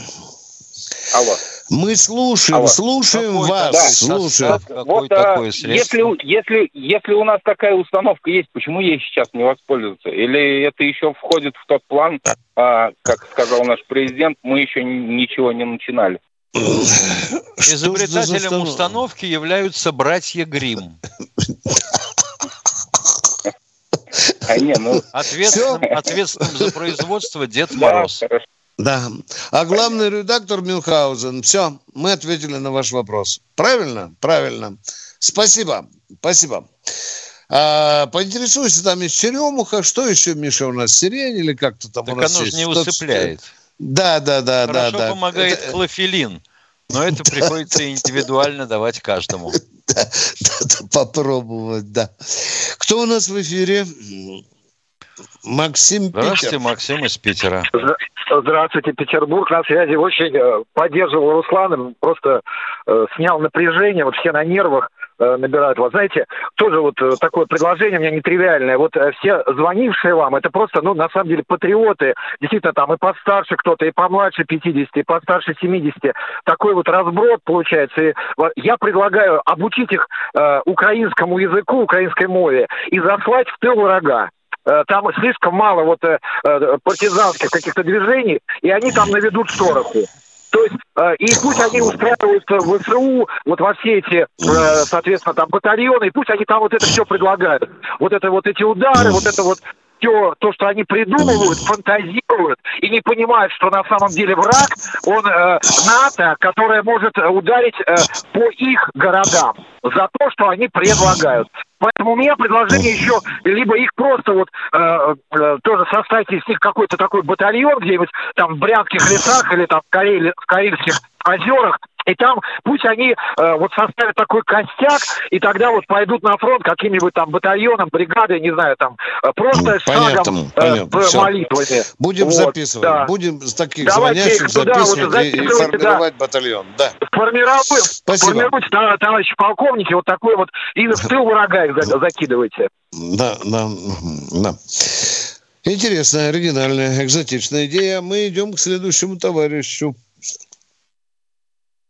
Алло. Мы слушаем, Алло. слушаем какой вас, да, слушаем. Вот, а, если, если, если у нас такая установка есть, почему ей сейчас не воспользоваться? Или это еще входит в тот план, а, как сказал наш президент, мы еще ничего не начинали? Изобретателем установки являются братья Грим. А не, ну... ответственным, ответственным за производство Дед Мороз. Да. А главный редактор Мюнхгаузен. Все, мы ответили на ваш вопрос. Правильно? Правильно. Спасибо. Спасибо. А, поинтересуйся там из черемуха. Что еще, Миша, у нас сирень или как-то там так у нас оно же не усыпляет. Да, да, да, Хорошо да. да. помогает это... клофелин, но это приходится индивидуально давать каждому. Попробовать, да. Кто у нас в эфире? Максим Здравствуйте, Питер. Максим из Питера. Здравствуйте, Петербург. На связи очень э, поддерживал Руслана, просто э, снял напряжение, вот все на нервах э, набирают вас. Знаете, тоже вот э, такое предложение у меня нетривиальное. Вот э, все звонившие вам, это просто, ну, на самом деле, патриоты. Действительно, там и постарше кто-то, и помладше 50, и постарше 70. Такой вот разброд получается. И я предлагаю обучить их э, украинскому языку, украинской мове и заслать в тыл врага. Э, там слишком мало вот э, э, партизанских каких-то движений, и они там наведут шороху. То есть, и пусть они устраиваются в ВСУ, вот во все эти, соответственно, там батальоны, и пусть они там вот это все предлагают. Вот это вот эти удары, вот это вот все то, что они придумывают, фантазируют и не понимают, что на самом деле враг, он э, НАТО, которая может ударить э, по их городам за то, что они предлагают. Поэтому у меня предложение еще, либо их просто вот э, э, тоже составить из них какой-то такой батальон где-нибудь там в Брянских лесах или там в, Карель, в Карельских озерах, и там пусть они э, вот составят такой костяк, и тогда вот пойдут на фронт каким-нибудь там батальоном, бригадой, не знаю, там э, просто понятно, шагом понятно, э, молитвами. Будем вот, записывать, да. будем с таких Давайте звонящих записывать вот, и, и формировать да. батальон. Да. Формируйте, формируйте, товарищи полковники, вот такой вот, и в тыл врага их закидывайте. Да, да, да. Интересная, оригинальная, экзотичная идея. Мы идем к следующему товарищу.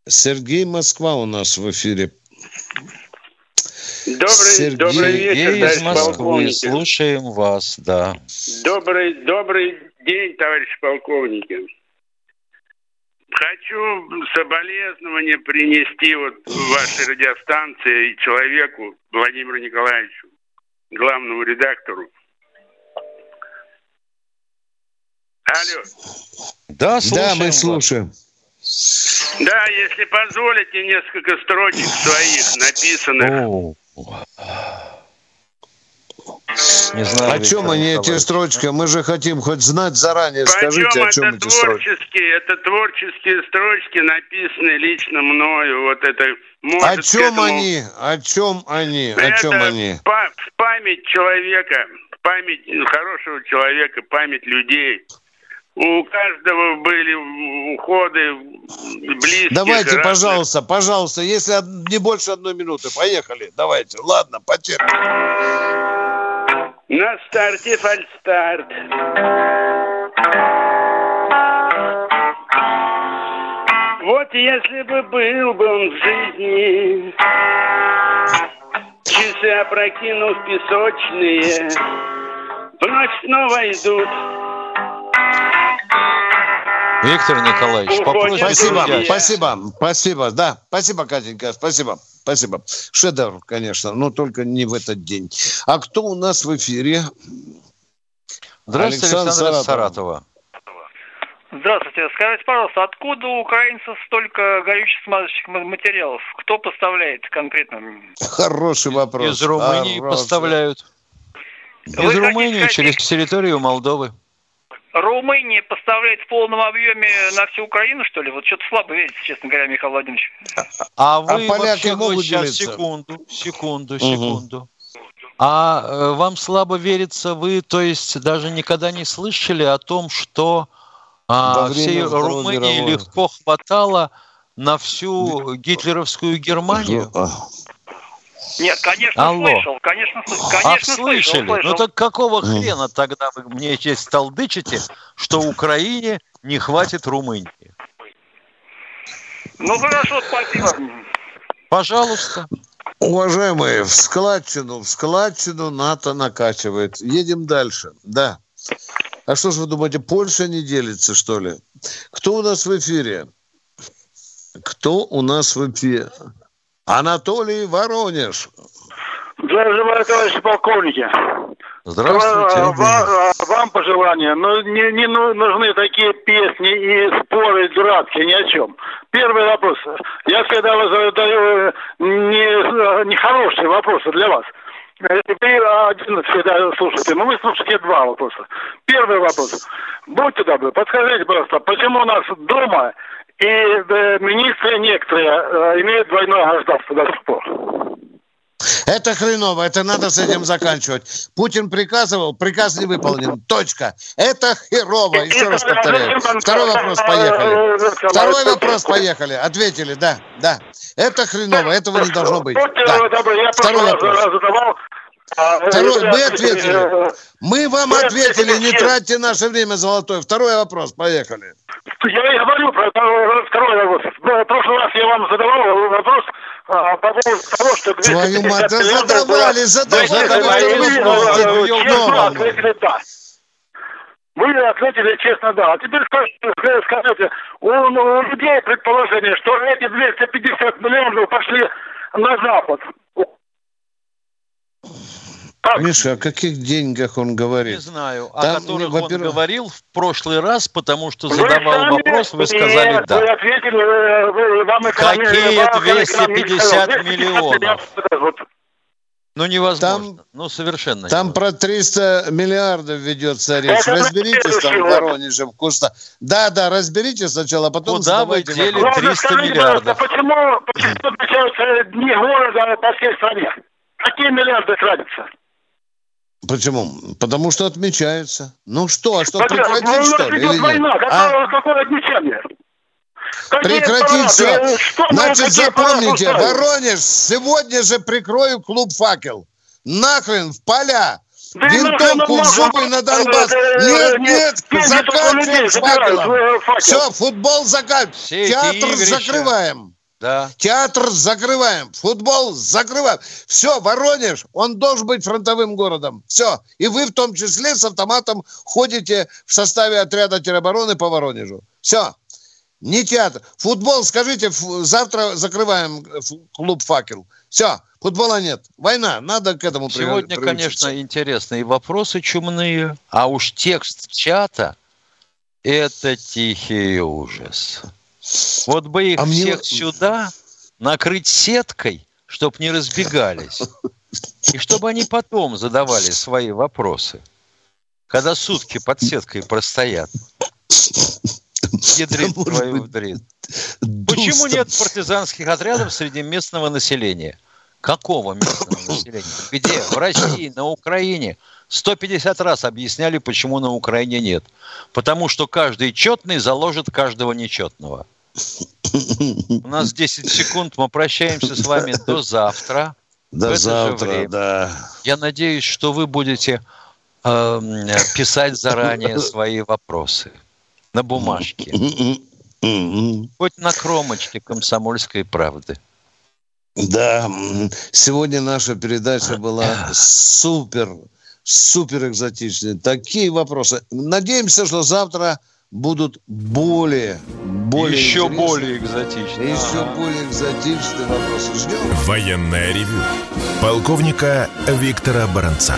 Сергей Москва у нас в эфире. Добрый, Сергей, добрый вечер, Сергей из Москвы. Слушаем вас, да. Добрый, добрый день, товарищ полковники. Хочу соболезнования принести вот вашей радиостанции человеку Владимиру Николаевичу, главному редактору. Алло. Да, слушаем. Да, мы слушаем. Вас. Да, если позволите, несколько строчек своих написанных. Не знаю, о чем они эти строчки? Мы же хотим хоть знать заранее. Почем Скажите, о чем это эти строчки? Это творческие строчки, написанные лично мною. Вот это может, о чем этому... они? О чем они? О это чем они? Память человека, память хорошего человека, память людей. У каждого были уходы близких. Давайте, разных. пожалуйста, пожалуйста, если не больше одной минуты, поехали. Давайте. Ладно, потерпим. На старте фальстарт. Вот если бы был бы он в жизни, часы опрокинув песочные, вновь снова идут Виктор Николаевич, попросим Спасибо, друзья. спасибо, спасибо, да, спасибо, Катенька, спасибо, спасибо. Шедевр, конечно, но только не в этот день. А кто у нас в эфире? Здравствуйте, Александр, Александр Саратова. Здравствуйте. Скажите, пожалуйста, откуда у украинцев столько горючих смазочных материалов? Кто поставляет конкретно? Хороший вопрос. Из Румынии Хороший. поставляют. Из Вы Румынии сказать, через территорию Молдовы. Румыния поставляет в полном объеме на всю Украину, что ли? Вот что-то слабо верится, честно говоря, Михаил Владимирович. А, а вы а вообще могут сейчас, делиться? секунду, секунду, секунду. Угу. А э, вам слабо верится, вы, то есть, даже никогда не слышали о том, что а, всей Румынии мировой. легко хватало на всю гитлеровскую Германию? Нет, конечно, Алло. слышал, конечно, конечно а, слышали? Ну слышал. Ну так какого хрена тогда вы мне здесь толдычите, что Украине не хватит Румынии? Ну хорошо, спасибо. Пожалуйста. Уважаемые, в складчину, в складчину НАТО накачивает. Едем дальше. Да. А что ж вы думаете, Польша не делится, что ли? Кто у нас в эфире? Кто у нас в эфире? Анатолий Воронеж. Желаю, товарищи полковники. Здравствуйте. Вам, вам пожелания. Но не, не нужны такие песни и споры, дурацкие, ни о чем. Первый вопрос. Я всегда задаю не, не хорошие вопросы для вас. Теперь один всегда слушайте. Но вы слушаете два вопроса. Первый вопрос. Будьте добры, подскажите, пожалуйста, почему у нас дома и министры некоторые э, имеют двойное гражданство до сих пор. Это хреново, это надо с этим заканчивать. Путин приказывал, приказ не выполнен. Точка. Это херово. Еще раз повторяю. Второй вопрос, поехали. Второй вопрос, поехали. Ответили, да, да. Это хреново, этого не должно быть. Да. Второй вопрос. Второй, мы ответили. Мы вам ответили, не тратьте наше время золотое. Второй вопрос, поехали. Я и говорю про второй вопрос. В прошлый раз я вам задавал вопрос а, по поводу того, что... Твою мать, да задавали, задавали. ответили да. Вы ответили честно да. А теперь скажите, у, у людей предположение, что эти 250 миллионов пошли на Запад. Так. Миша, о каких деньгах он говорит? Не знаю. Там, о которых он говорил в прошлый раз, потому что задавал вы вопрос, вы сказали да. Вы ответили, вы, вам Какие 250 миллионов? Ну, невозможно. Там, ну, совершенно Там невозможно. про 300 миллиардов ведется речь. Это разберитесь там в Воронеже вкусно. Да, да, разберитесь сначала, а потом Куда вы дели 300 миллиардов? Почему, почему отмечаются дни города по всей стране? Какие миллиарды тратятся? Почему? Потому что отмечается. Ну что, а что, Хотя, прекратить, ну, что ли, или нет? Война, а? какое отмечание? Прекратить все. Что Значит, запомните, Воронеж, сегодня же прикрою клуб «Факел». Нахрен, в поля. Да Винтовку в зубы на Донбасс. Нет, нет, заканчиваем с «Факелом». Все, футбол заканчиваем. Театр закрываем. Да. Театр закрываем, футбол закрываем. Все, Воронеж, он должен быть фронтовым городом. Все. И вы в том числе с автоматом ходите в составе отряда теробороны по Воронежу. Все. Не театр. Футбол, скажите, завтра закрываем клуб «Факел». Все, футбола нет. Война, надо к этому Сегодня, конечно, интересные вопросы чумные, а уж текст чата – это тихий ужас. Вот бы их а всех мне... сюда накрыть сеткой, чтобы не разбегались. И чтобы они потом задавали свои вопросы. Когда сутки под сеткой простоят. Ядрит твою вдрит. Почему нет партизанских отрядов среди местного населения? Какого местного населения? Где? В России, на Украине. 150 раз объясняли, почему на Украине нет. Потому что каждый четный заложит каждого нечетного. У нас 10 секунд, мы прощаемся с вами до завтра. До завтра, да. Я надеюсь, что вы будете э, писать заранее свои вопросы на бумажке. Хоть на кромочке комсомольской правды. Да, сегодня наша передача была супер, супер экзотичной. Такие вопросы. Надеемся, что завтра будут более, более еще более экзотичные, еще а более экзотичные вопросы. Ждем. Военная ревю полковника Виктора Баранца.